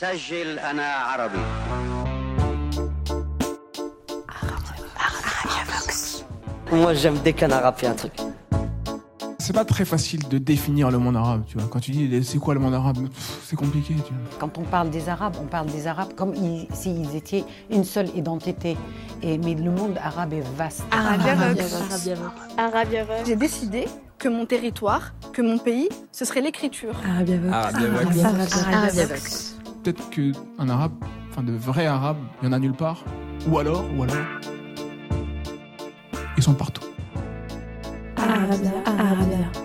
سجل أنا عربي Moi, j'aime dès qu'un arabe fait un truc. C'est pas très facile de définir le monde arabe, tu vois. Quand tu dis c'est quoi le monde arabe, pff, c'est compliqué, tu vois. Quand on parle des Arabes, on parle des Arabes comme ils- s'ils étaient une seule identité. Et, mais le monde arabe est vaste. Arabia Vox. Arabia Vox. J'ai décidé que mon territoire, que mon pays, ce serait l'écriture. Arabia Vox. Arabia Vox. Peut-être qu'un arabe, enfin de vrais arabes, il y en a nulle part. Ou alors, ou alors, ils sont partout. Arabia. Arabia.